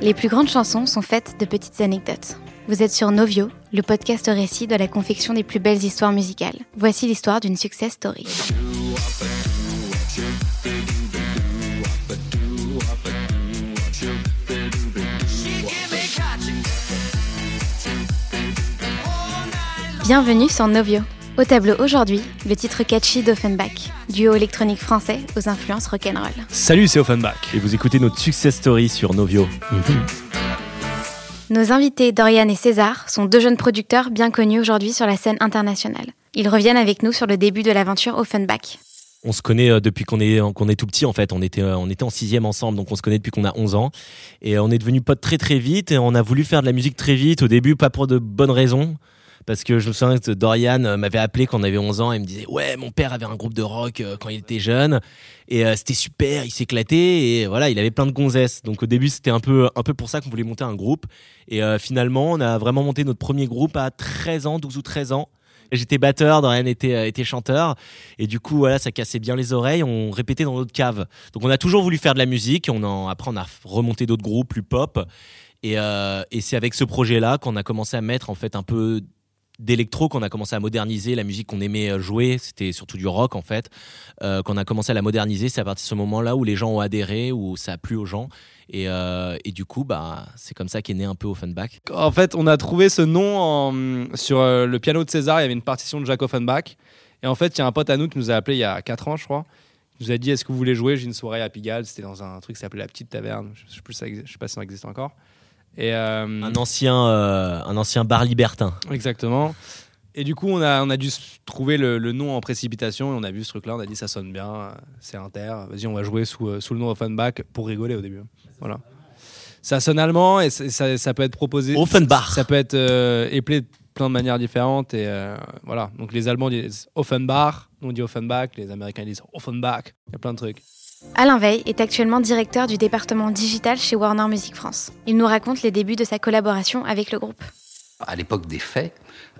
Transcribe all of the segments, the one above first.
Les plus grandes chansons sont faites de petites anecdotes. Vous êtes sur Novio, le podcast récit de la confection des plus belles histoires musicales. Voici l'histoire d'une success story. Bienvenue sur Novio. Au tableau aujourd'hui, le titre catchy d'Offenbach, duo électronique français aux influences rock'n'roll. Salut, c'est Offenbach et vous écoutez notre success story sur Novio. Nos invités Dorian et César sont deux jeunes producteurs bien connus aujourd'hui sur la scène internationale. Ils reviennent avec nous sur le début de l'aventure Offenbach. On se connaît euh, depuis qu'on est, qu'on est tout petit en fait. On était, euh, on était en sixième ensemble, donc on se connaît depuis qu'on a 11 ans. Et on est devenus potes très très vite et on a voulu faire de la musique très vite. Au début, pas pour de bonnes raisons parce que je me souviens que Dorian euh, m'avait appelé quand on avait 11 ans et me disait ouais mon père avait un groupe de rock euh, quand il était jeune et euh, c'était super il s'éclatait et voilà il avait plein de gonzesses donc au début c'était un peu un peu pour ça qu'on voulait monter un groupe et finalement on a vraiment monté notre premier groupe à 13 ans 12 ou 13 ans J'étais batteur, Dorian était, était chanteur. Et du coup, voilà, ça cassait bien les oreilles. On répétait dans notre cave. Donc, on a toujours voulu faire de la musique. On en, après, on a remonté d'autres groupes plus pop. Et, et c'est avec ce projet-là qu'on a commencé à mettre en fait un peu d'électro qu'on a commencé à moderniser la musique qu'on aimait euh, jouer c'était surtout du rock en fait euh, qu'on a commencé à la moderniser c'est à partir de ce moment là où les gens ont adhéré où ça a plu aux gens. Et, euh, et du coup bah c'est comme ça qu'est né un peu Offenbach. En fait on a trouvé ce nom sur le piano de César il y avait une partition de Jacques Offenbach. Et en fait il y a un pote à nous qui nous a appelé il y a 4 ans je crois. Il nous a dit est-ce que vous voulez jouer? J'ai une soirée à Pigalle c'était dans un truc qui s'appelait la petite taverne. Je sais plus je sais pas si ça existe encore euh, un, ancien, euh, un ancien bar libertin. Exactement. Et du coup, on a, on a dû trouver le, nom en précipitation et on a vu ce truc-là. On a dit ça sonne bien, c'est inter. Vas-y, on va jouer sous, euh, sous le nom Offenbach pour rigoler au début. Voilà. Ça sonne allemand et ça, ça peut être proposé. Offenbach. Ça peut être euh, de plein de manières différentes. Et voilà. Donc les Allemands disent Offenbach, nous on dit Offenbach, les Américains disent Offenbach. Il y a plein de trucs. Alain Veil est actuellement directeur du département digital chez Warner Music France. Il nous raconte les débuts de sa collaboration avec le groupe. À l'époque des faits,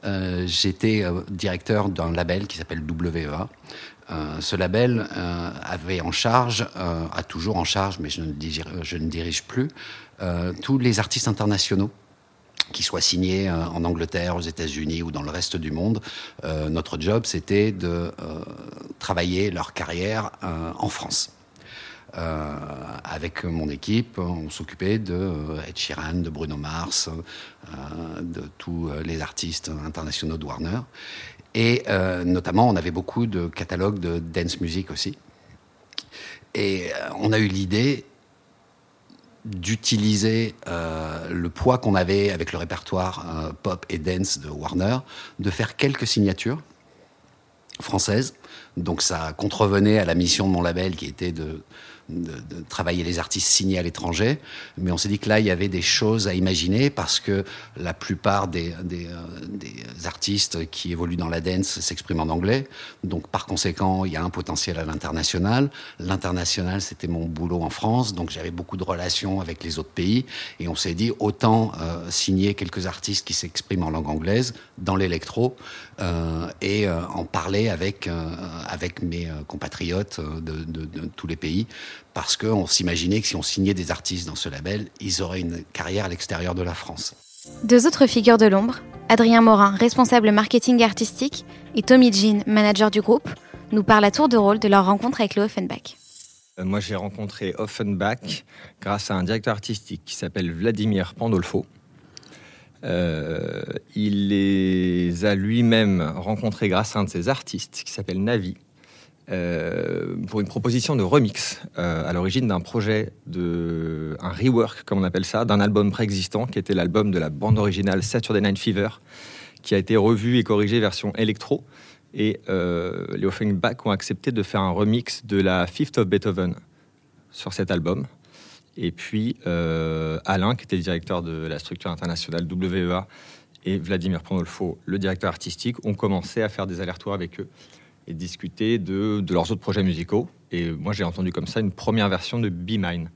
euh, j'étais euh, directeur d'un label qui s'appelle WEA. Euh, ce label avait en charge, a toujours en charge, mais je ne, je ne dirige plus, tous les artistes internationaux qui soient signés en Angleterre, aux États-Unis ou dans le reste du monde. notre job, c'était de travailler leur carrière en France. Euh, avec mon équipe, on s'occupait de euh, Ed Sheeran, de Bruno Mars, euh, de tous les artistes internationaux de Warner. Et notamment, on avait beaucoup de catalogues de dance music aussi. Et on a eu l'idée d'utiliser le poids qu'on avait avec le répertoire pop et dance de Warner, de faire quelques signatures françaises. Donc ça contrevenait à la mission de mon label qui était de de, travailler les artistes signés à l'étranger, mais on s'est dit que là, il y avait des choses à imaginer parce que la plupart des, des, euh, artistes qui évoluent dans la dance s'expriment en anglais. Donc, par conséquent, il y a un potentiel à l'international. L'international, c'était mon boulot en France, donc j'avais beaucoup de relations avec les autres pays. Et on s'est dit, autant euh, signer quelques artistes qui s'expriment en langue anglaise dans l'électro euh, et en parler avec, avec mes compatriotes de tous les pays parce qu'on s'imaginait que si on signait des artistes dans ce label, ils auraient une carrière à l'extérieur de la France. Deux autres figures de l'ombre, Adrien Morin, responsable marketing artistique, et Tommy Jean, manager du groupe, nous parlent à tour de rôle de leur rencontre avec le Offenbach. Euh, moi, j'ai rencontré Offenbach grâce à un directeur artistique qui s'appelle Vladimir Pandolfo. Euh, il les a lui-même rencontrés grâce à un de ses artistes qui s'appelle Navi, euh, pour une proposition de remix euh, à l'origine d'un projet de un rework comme on appelle ça d'un album préexistant qui était l'album de la bande originale Saturday Night Fever qui a été revu et corrigé version électro. Et euh, les Offenbach ont accepté de faire un remix de la Fifth of Beethoven sur cet album. Et puis Alain qui était le directeur de la structure internationale WEA et Vladimir Pandolfo le directeur artistique ont commencé à faire des allers-retours avec eux et discuter de, leurs autres projets musicaux. Et moi, j'ai entendu comme ça une première version de Be Mine,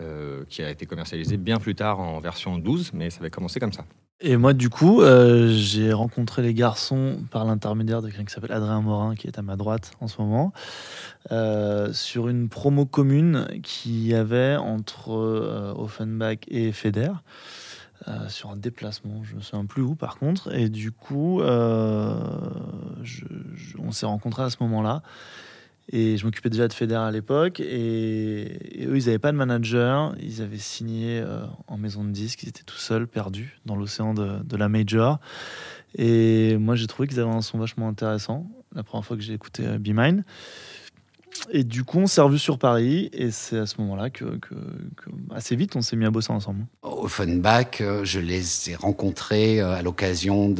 euh, qui a été commercialisée bien plus tard en version 12, mais ça avait commencé comme ça. Et moi, du coup, euh, j'ai rencontré les garçons par l'intermédiaire de quelqu'un qui s'appelle Adrien Morin, qui est à ma droite en ce moment, euh, sur une promo commune qui y avait entre Offenbach et Feder. Euh, sur un déplacement, je me souviens plus où par contre, et du coup, euh, on s'est rencontrés à ce moment-là. Et je m'occupais déjà de Feder à l'époque. Et, eux, ils n'avaient pas de manager. Ils avaient signé euh, en maison de disques. Ils étaient tout seuls, perdus dans l'océan de, de la major. Et moi, j'ai trouvé qu'ils avaient un son vachement intéressant. La première fois que j'ai écouté Be Mine. Et du coup, on s'est revus sur Paris. Et c'est à ce moment-là que, assez vite, on s'est mis à bosser ensemble. Offenbach, euh, je les ai rencontrés euh, à l'occasion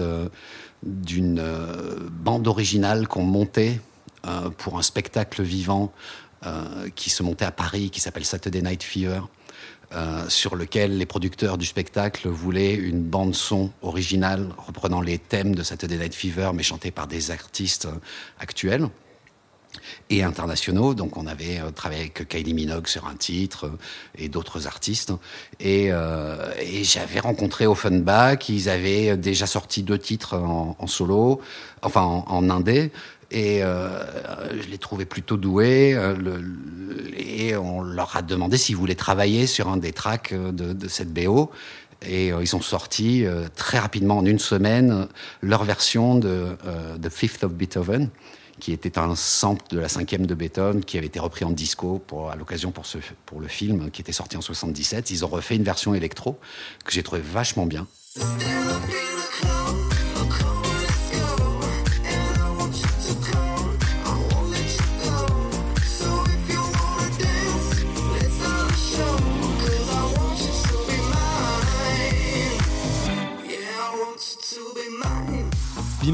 d'une euh, bande originale qu'on montait pour un spectacle vivant qui se montait à Paris, qui s'appelle Saturday Night Fever, sur lequel les producteurs du spectacle voulaient une bande son originale reprenant les thèmes de Saturday Night Fever, mais chantée par des artistes actuels et internationaux. Donc on avait euh, travaillé avec Kylie Minogue sur un titre euh, et d'autres artistes. Et, euh, et j'avais rencontré Offenbach. Ils avaient déjà sorti deux titres en, solo, enfin en, indé. Et je les trouvais plutôt doués. et on leur a demandé s'ils voulaient travailler sur un des tracks de, cette BO. Et ils ont sorti très rapidement, en une semaine, leur version de The Fifth of Beethoven, qui était un sample de la cinquième de Beethoven, qui avait été repris en disco à l'occasion pour, pour le film, qui était sorti en 77. Ils ont refait une version électro que j'ai trouvé vachement bien.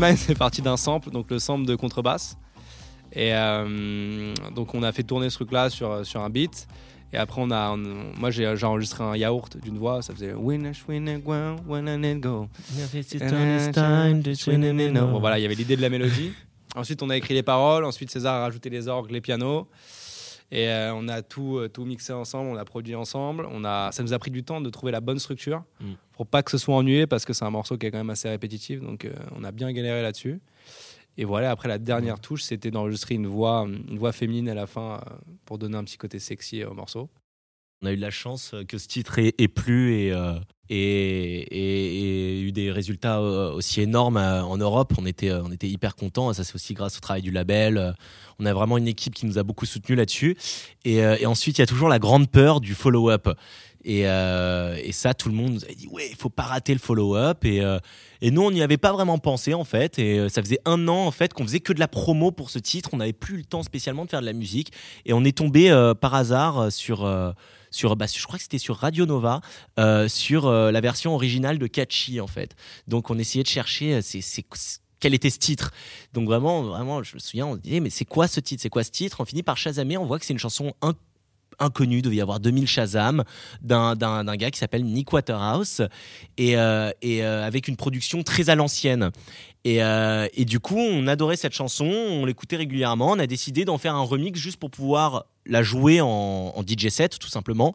Mine, c'est parti d'un sample, donc le sample de contrebasse. Et euh, donc on a fait tourner ce truc-là sur, sur un beat. Et après, on a, on- moi j'ai j'ai enregistré un yaourt d'une voix, ça faisait go. Bon, voilà, il y avait l'idée de la mélodie. Ensuite, on a écrit les paroles. Ensuite, César a rajouté les orgues, les pianos. Et euh, on a tout, euh, tout mixé ensemble, on a produit ensemble. On a, ça nous a pris du temps de trouver la bonne structure Mm. Pour pas que ce soit ennuyé parce que c'est un morceau qui est quand même assez répétitif. Donc, euh, on a bien galéré là-dessus. Et voilà, après la dernière touche, c'était d'enregistrer une voix, une voix féminine à la fin euh, pour donner un petit côté sexy au morceau. On a eu de la chance que ce titre ait, ait plu et, euh, et, eu des résultats euh, aussi énormes euh, en Europe. On était, euh, on était hyper contents. Ça, c'est aussi grâce au travail du label. On a vraiment une équipe qui nous a beaucoup soutenus là-dessus. Et, ensuite, il y a toujours la grande peur du follow-up. Et, ça, tout le monde nous a dit ouais, il faut pas rater le follow-up. Et, et nous, on n'y avait pas vraiment pensé en fait. Et ça faisait un an en fait qu'on faisait que de la promo pour ce titre. On n'avait plus le temps spécialement de faire de la musique. Et on est tombé par hasard sur. Sur, bah, je crois que c'était sur Radio Nova, euh, sur euh, la version originale de Catchy en fait. Donc on essayait de chercher, euh, quel était ce titre. Donc vraiment, vraiment, je me souviens, on se disait mais c'est quoi ce titre, c'est quoi ce titre? On finit par chasamer, on voit que c'est une chanson in- inconnue, il devait y avoir 2000 Shazam d'un, gars qui s'appelle Nick Waterhouse et, avec une production très à l'ancienne. Et du coup, on adorait cette chanson, on l'écoutait régulièrement. On a décidé d'en faire un remix juste pour pouvoir la jouer en, DJ set, tout simplement.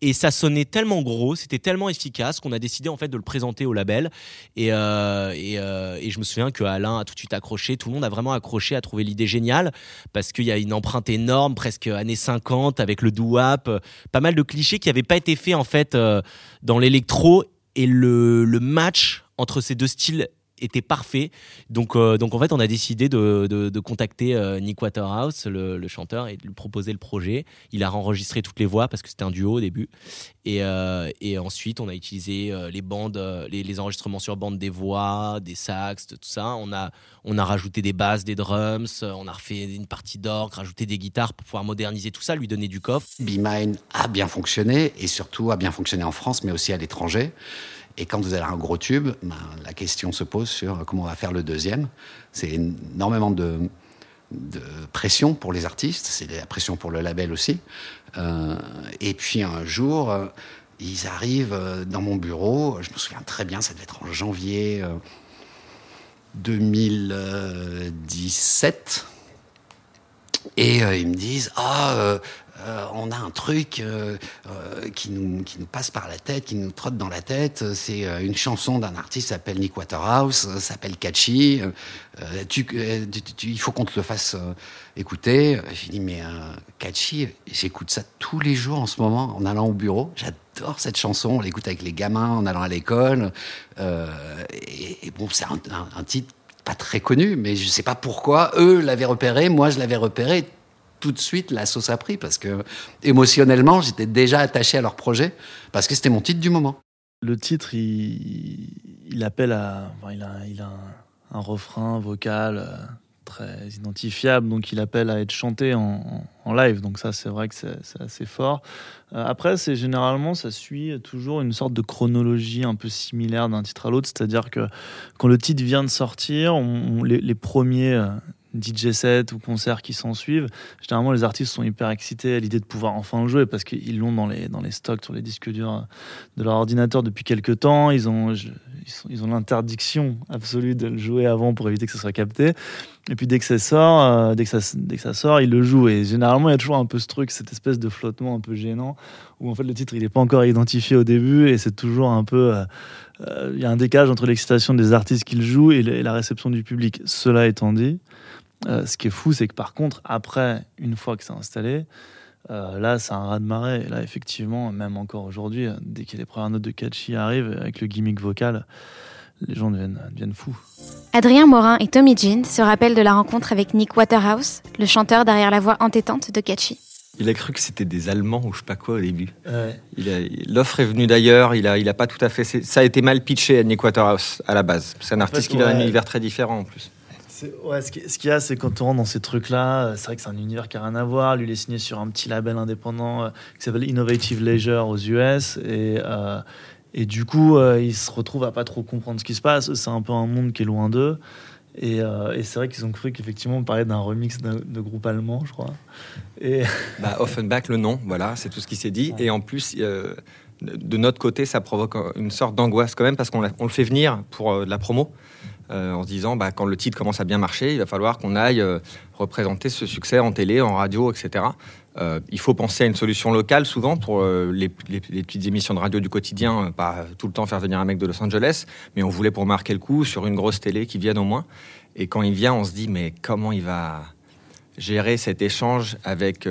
Et ça sonnait tellement gros, c'était tellement efficace qu'on a décidé en fait de le présenter au label. Et, euh, euh, et je me souviens que Alain a tout de suite accroché, tout le monde a vraiment accroché, a trouvé l'idée géniale parce qu'il y a une empreinte énorme, presque années 50 avec le doo-wop, pas mal de clichés qui n'avaient pas été faits en fait euh, dans l'électro et le, le match entre ces deux styles était parfait. Donc, euh, donc en fait, on a décidé de, de- contacter euh, Nick Waterhouse, le, chanteur, et de lui proposer le projet. Il a enregistré toutes les voix parce que c'était un duo au début. Et, euh, et ensuite, on a utilisé les bandes, les, enregistrements sur bande des voix, des sax, tout ça. On a, on a rajouté des basses, des drums, on a refait une partie d'orgue, rajouté des guitares pour pouvoir moderniser tout ça, lui donner du coffre. Be Mine a bien fonctionné et surtout a bien fonctionné en France, mais aussi à l'étranger. Et quand vous avez un gros tube, ben, la question se pose sur comment on va faire le deuxième. C'est énormément de, pression pour les artistes, c'est de la pression pour le label aussi. Euh, et puis un jour, euh, ils arrivent euh, dans mon bureau, je me souviens très bien, ça devait être en janvier euh, 2017. Et ils me disent Ah, euh, on a un truc euh, euh, qui, nous, passe par la tête, qui nous trotte dans la tête. C'est une chanson d'un artiste s'appelle Nick Waterhouse, s'appelle Catchy. Il faut qu'on te le fasse écouter. J'ai dit, mais Catchy, j'écoute ça tous les jours en ce moment en allant au bureau. J'adore cette chanson. On l'écoute avec les gamins en allant à l'école. Et, bon, c'est un, un- titre pas très connu, mais je sais pas pourquoi eux l'avaient repéré, moi je l'avais repéré. Tout de suite, la sauce a pris parce que émotionnellement, j'étais déjà attaché à leur projet parce que c'était mon titre du moment. Le titre, il, appelle à. il a, il a un, refrain vocal euh, très identifiable, donc il appelle à être chanté en, live. Donc, ça, c'est vrai que c'est assez fort. Euh, après, c'est généralement, ça suit toujours une sorte de chronologie un peu similaire d'un titre à l'autre. C'est-à-dire que quand le titre vient de sortir, les, les premiers. DJ sets ou concerts qui s'en suivent, généralement les artistes sont hyper excités à l'idée de pouvoir enfin le jouer parce qu'ils l'ont dans les, dans les stocks sur les disques durs de leur ordinateur depuis quelques temps. Ils ont, ils ont l'interdiction absolue de le jouer avant pour éviter que ça soit capté. Et puis dès que ça sort, euh, dès, que ça, dès que ça sort, ils le jouent. Et généralement, il y a toujours un peu ce truc, cette espèce de flottement un peu gênant, où en fait le titre il n'est pas encore identifié au début et c'est toujours un peu. euh, euh, Il y a un décalage entre l'excitation des artistes qui le jouent et la réception du public. Cela étant dit, euh, ce qui est fou, c'est que par contre, après, une fois que c'est installé, euh, là, c'est un raz de marée. Et là, effectivement, même encore aujourd'hui, dès que les premières notes de Catchy arrivent, avec le gimmick vocal, les gens deviennent, deviennent fous. Adrien Morin et Tommy Jean se rappellent de la rencontre avec Nick Waterhouse, le chanteur derrière la voix entêtante de Catchy. Il a cru que c'était des Allemands ou je sais pas quoi au début. Il a- L'offre est venue d'ailleurs, il a, il a pas tout à fait. Ça a été mal pitché à Nick Waterhouse à la base. C'est un En artiste fait, qui vient d'un ouais. univers très différent en plus. Ouais, ce qui- ce qu'il y a, c'est quand on rentre dans ces trucs-là, euh, c'est vrai que c'est un univers qui n'a rien à voir. Lui, il est signé sur un petit label indépendant euh, qui s'appelle Innovative Leisure aux US. Et, euh, et du coup, euh, il se retrouve à pas trop comprendre ce qui se passe. C'est un peu un monde qui est loin d'eux. Et, euh, et c'est vrai qu'ils ont cru qu'effectivement, on parlait d'un remix de groupe allemand, je crois. Et Bah, Offenbach, le nom, voilà, c'est tout ce qui s'est dit. Et en plus, euh, de notre côté, ça provoque une sorte d'angoisse quand même parce qu'on le fait venir pour euh, de la promo. Euh, en se disant, bah, quand le titre commence à bien marcher, il va falloir qu'on aille euh, représenter ce succès en télé, en radio, etc. Euh, il faut penser à une solution locale souvent pour les, petites émissions de radio du quotidien, pas tout le temps faire venir un mec de Los Angeles, mais on voulait pour marquer le coup sur une grosse télé qui vienne au moins. Et quand il vient, on se dit, mais comment il va gérer cet échange avec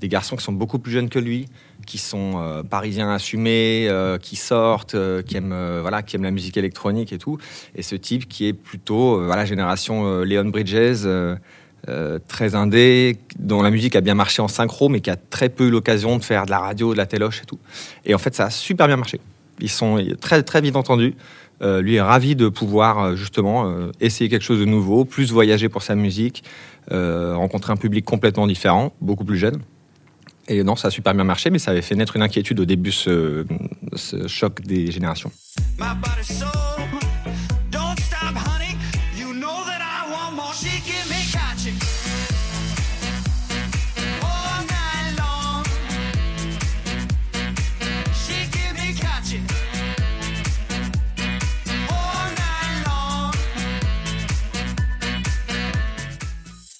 des garçons qui sont beaucoup plus jeunes que lui, qui sont euh, parisiens assumés, euh, qui sortent, euh, qui aiment voilà, qui aiment la musique électronique et tout, et ce type qui est plutôt euh, voilà génération Leon Bridges. très indé, dont la musique a bien marché en synchro, mais qui a très peu eu l'occasion de faire de la radio, de la téloche et tout. Et en fait, ça a super bien marché. Ils sont très très vite entendus. Lui est ravi de pouvoir justement essayer quelque chose de nouveau, plus voyager pour sa musique, rencontrer un public complètement différent, beaucoup plus jeune. Et non, ça a super bien marché, mais ça avait fait naître une inquiétude au début, ce, choc des générations.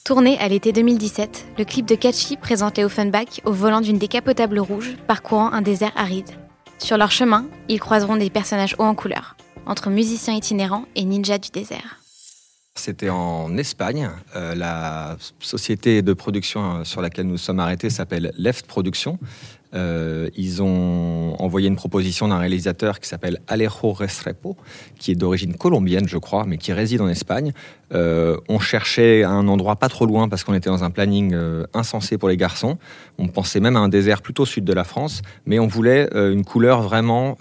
Tourné à l'été 2017, le clip de Catchy présente les Offenbach au volant d'une décapotable rouge parcourant un désert aride. Sur leur chemin, ils croiseront des personnages hauts en couleur, entre musiciens itinérants et ninjas du désert. C'était en Espagne. Euh, la société de production euh, sur laquelle nous sommes arrêtés s'appelle Left Production. Euh, ils ont envoyé une proposition d'un réalisateur qui s'appelle Alejo Restrepo, qui est d'origine colombienne, je crois, mais qui réside en Espagne. Euh, on cherchait un endroit pas trop loin parce qu'on était dans un planning euh, insensé pour les garçons. On pensait même à un désert plutôt sud de la France, mais on voulait une couleur vraiment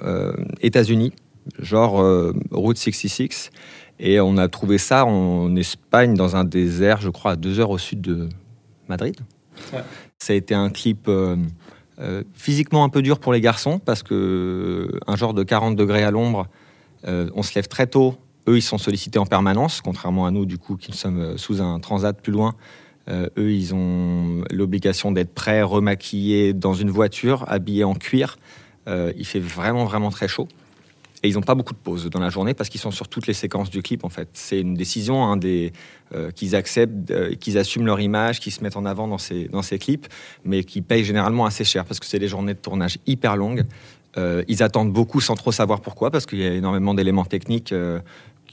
États-Unis, genre Route 66. Et on a trouvé ça en Espagne, dans un désert, je crois, à deux heures au sud de Madrid. Ouais. Ça a été un clip euh, physiquement un peu dur pour les garçons, parce que euh, un genre de 40 degrés à l'ombre, euh, on se lève très tôt. Eux, ils sont sollicités en permanence, contrairement à nous, du coup, qui sommes sous un transat plus loin. Eux, ils ont l'obligation d'être prêts, remaquillés dans une voiture, habillés en cuir. Il fait vraiment, vraiment très chaud. Et ils n'ont pas beaucoup de pauses dans la journée parce qu'ils sont sur toutes les séquences du clip en fait. C'est une décision hein, euh, qu'ils acceptent, euh, qu'ils assument leur image, qu'ils se mettent en avant dans ces, clips, mais qui payent généralement assez cher parce que c'est des journées de tournage hyper longues. Euh, ils attendent beaucoup sans trop savoir pourquoi parce qu'il y a énormément d'éléments techniques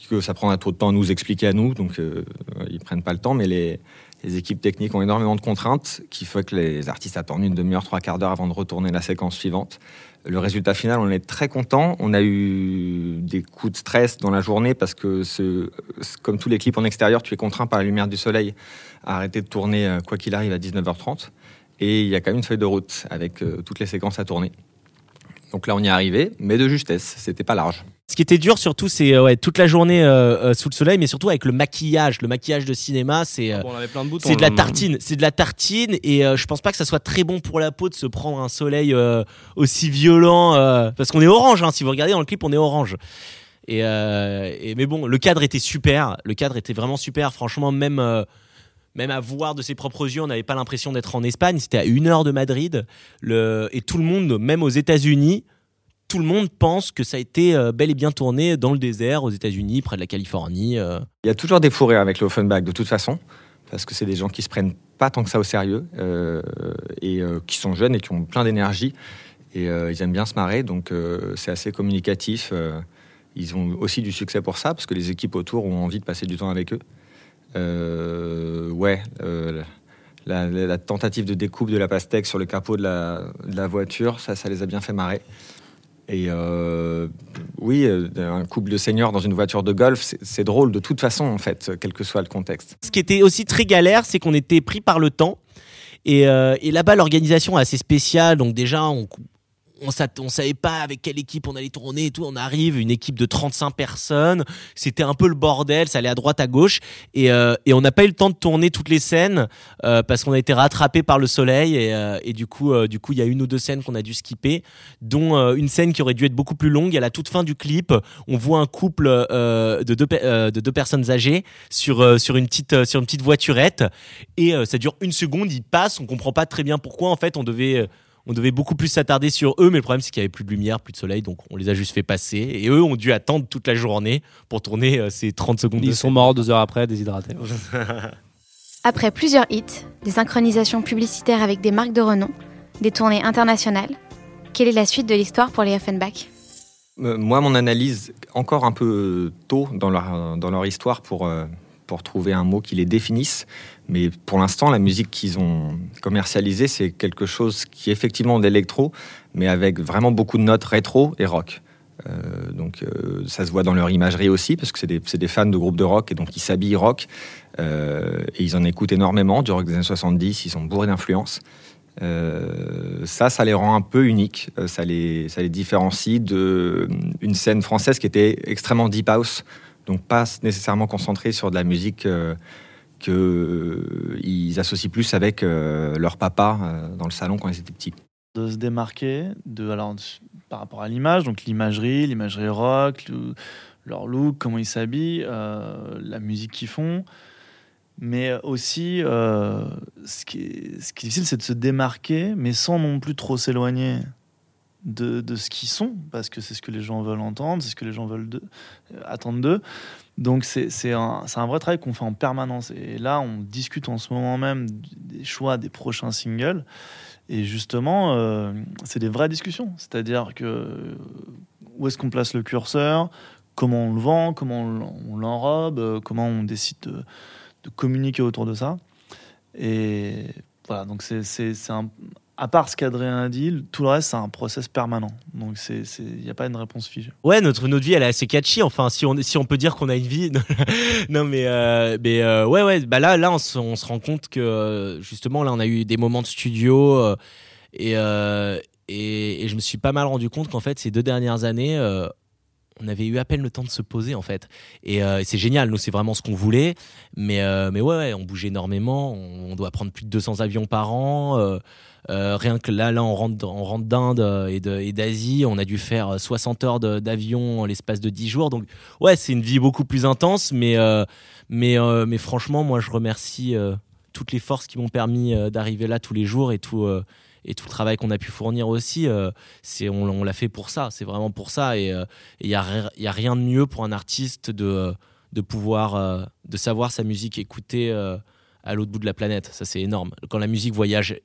que ça prendra trop de temps à nous expliquer à nous, donc euh, ils prennent pas le temps, mais les, équipes techniques ont énormément de contraintes qui fait que les artistes attendent une demi-heure, trois quarts d'heure avant de retourner la séquence suivante. Le résultat final, on est très content. On a eu des coups de stress dans la journée parce que, comme tous les clips en extérieur, tu es contraint par la lumière du soleil à arrêter de tourner euh, quoi qu'il arrive à 19h30. Et il y a quand même une feuille de route avec euh, toutes les séquences à tourner. Donc là, on y est arrivé, mais de justesse. C'était pas large. Ce qui était dur surtout, c'est euh, ouais, toute la journée euh, euh, sous le soleil, mais surtout avec le maquillage. Le maquillage de cinéma, c'est Bon, plein de la le- tartine. C'est de la tartine, et euh, je pense pas que ça soit très bon pour la peau de se prendre un soleil euh, aussi violent, parce qu'on est orange. Hein, si vous regardez dans le clip, on est orange. Et, et- mais bon, le cadre était super. Le cadre était vraiment super. Franchement, même même à voir de ses propres yeux, on n'avait pas l'impression d'être en Espagne. C'était à une heure de Madrid. Le, et tout le monde, même aux États-Unis, tout le monde pense que ça a été euh, bel et bien tourné dans le désert, aux États-Unis, près de la Californie. euh. Il y a toujours des fous rires avec le Offenbach de toute façon, parce que c'est des gens qui se prennent pas tant que ça au sérieux euh, et qui sont jeunes et qui ont plein d'énergie et ils aiment bien se marrer, donc c'est assez communicatif. ils ont aussi du succès pour ça, parce que les équipes autour ont envie de passer du temps avec eux. Ouais, la tentative de découpe de la pastèque sur le capot de la, de la voiture, ça, ça les a bien fait marrer. Et euh, oui, euh, un couple de seniors dans une voiture de golf, c'est- drôle de toute façon, en fait, quel que soit le contexte. Ce qui était aussi très galère, c'est qu'on était pris par le temps. Et, euh, et là-bas, l'organisation est assez spéciale. Donc déjà, on on, on savait pas avec quelle équipe on allait tourner et tout. On arrive, une équipe de 35 personnes. C'était un peu le bordel, ça allait à droite, à gauche. Et, euh, on n'a pas eu le temps de tourner toutes les scènes euh, parce qu'on a été rattrapé par le soleil. Et, euh, du coup, il y a une ou deux scènes qu'on a dû skipper, dont une scène qui aurait dû être beaucoup plus longue. À la toute fin du clip, on voit un couple de, deux, de deux personnes âgées sur, sur, une petite, sur une petite voiturette. Et ça dure une seconde, ils passent, on comprend pas très bien pourquoi. En fait, on devait, on devait beaucoup plus s'attarder sur eux, mais le problème, c'est qu'il y avait plus de lumière, plus de soleil, donc on les a juste fait passer. Et eux ont dû attendre toute la journée pour tourner euh, ces 30 secondes. de Ils sont scène. morts deux heures après, déshydratés. Après plusieurs hits, des synchronisations publicitaires avec des marques de renom, des tournées internationales, quelle est la suite de l'histoire pour les Offenbach? Euh, Moi, mon analyse, encore un peu tôt dans leur, dans leur histoire pour, euh, pour trouver un mot qui les définisse. Mais pour l'instant, la musique qu'ils ont commercialisée, c'est quelque chose qui est effectivement d'électro, mais avec vraiment beaucoup de notes rétro et rock. Euh, donc euh, ça se voit dans leur imagerie aussi, parce que c'est des, fans de groupes de rock, et donc ils s'habillent rock, euh, et ils en écoutent énormément, du rock des années 70, ils sont bourrés d'influence. Euh, ça, ça les rend un peu uniques, ça les, différencie de euh, une scène française qui était extrêmement deep house, donc pas nécessairement concentrée sur de la musique que euh, associent plus avec euh, leur papa euh, dans le salon quand ils étaient petits. de se démarquer alors, par rapport à l'image, donc l'imagerie, l'imagerie rock, le- leur look, comment ils s'habillent, la musique qu'ils font. Mais aussi, ce, qui est, difficile, c'est de se démarquer, mais sans non plus trop s'éloigner de, ce qu'ils sont, parce que c'est ce que les gens veulent entendre, c'est ce que les gens veulent attendre d'eux. Donc c'est un, un vrai travail qu'on fait en permanence. Et là, on discute en ce moment même des choix des prochains singles. Et justement, euh, c'est des vraies discussions. C'est-à-dire que où est-ce qu'on place le curseur, comment on le vend, comment on l'en- on l'enrobe, euh, comment on décide de, de communiquer autour de ça? Et voilà, donc c'est un. À part ce qu'Adrien a dit, tout le reste, c'est un process permanent. Donc il n'y a pas une réponse figée. Ouais, notre, notre vie, elle est assez catchy. Enfin, si on, si on peut dire qu'on a une vie. non, mais, euh, mais euh, ouais, ouais. Bah là, là on, se, on se rend compte que euh, justement, là, on a eu des moments de studio et, et, je me suis pas mal rendu compte qu'en fait, ces deux dernières années, on avait eu à peine le temps de se poser en fait. Et, euh, c'est génial, nous c'est vraiment ce qu'on voulait. Mais, euh, mais ouais, on bouge énormément. On, doit prendre plus de 200 avions par an. Euh, rien que là, là on rentre, on d'Inde et d'Asie. On a dû faire 60 heures d'avion en l'espace de 10 jours. Donc ouais, c'est une vie beaucoup plus intense. Mais, mais, mais franchement, moi je remercie toutes les forces qui m'ont permis d'arriver là tous les jours et tout. Euh, et tout le travail qu'on a pu fournir aussi, euh, c'est on, l'a fait pour ça. C'est vraiment pour ça. Et il n'y a, y a rien de mieux pour un artiste de, de pouvoir, euh, de savoir sa musique écoutée euh, à l'autre bout de la planète. Ça, c'est énorme. Quand la musique voyage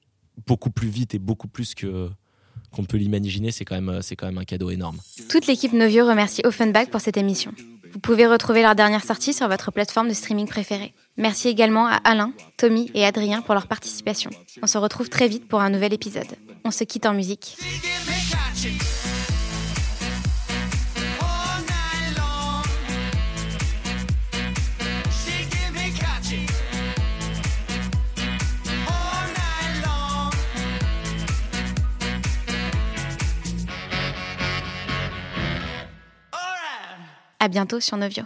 beaucoup plus vite et beaucoup plus que qu'on peut l'imaginer, c'est quand même, quand même un cadeau énorme. Toute l'équipe Novio remercie Offenbach pour cette émission. Vous pouvez retrouver leur dernière sortie sur votre plateforme de streaming préférée. Merci également à Alain, Tommy et Adrien pour leur participation. On se retrouve très vite pour un nouvel épisode. On se quitte en musique. À bientôt sur Novio.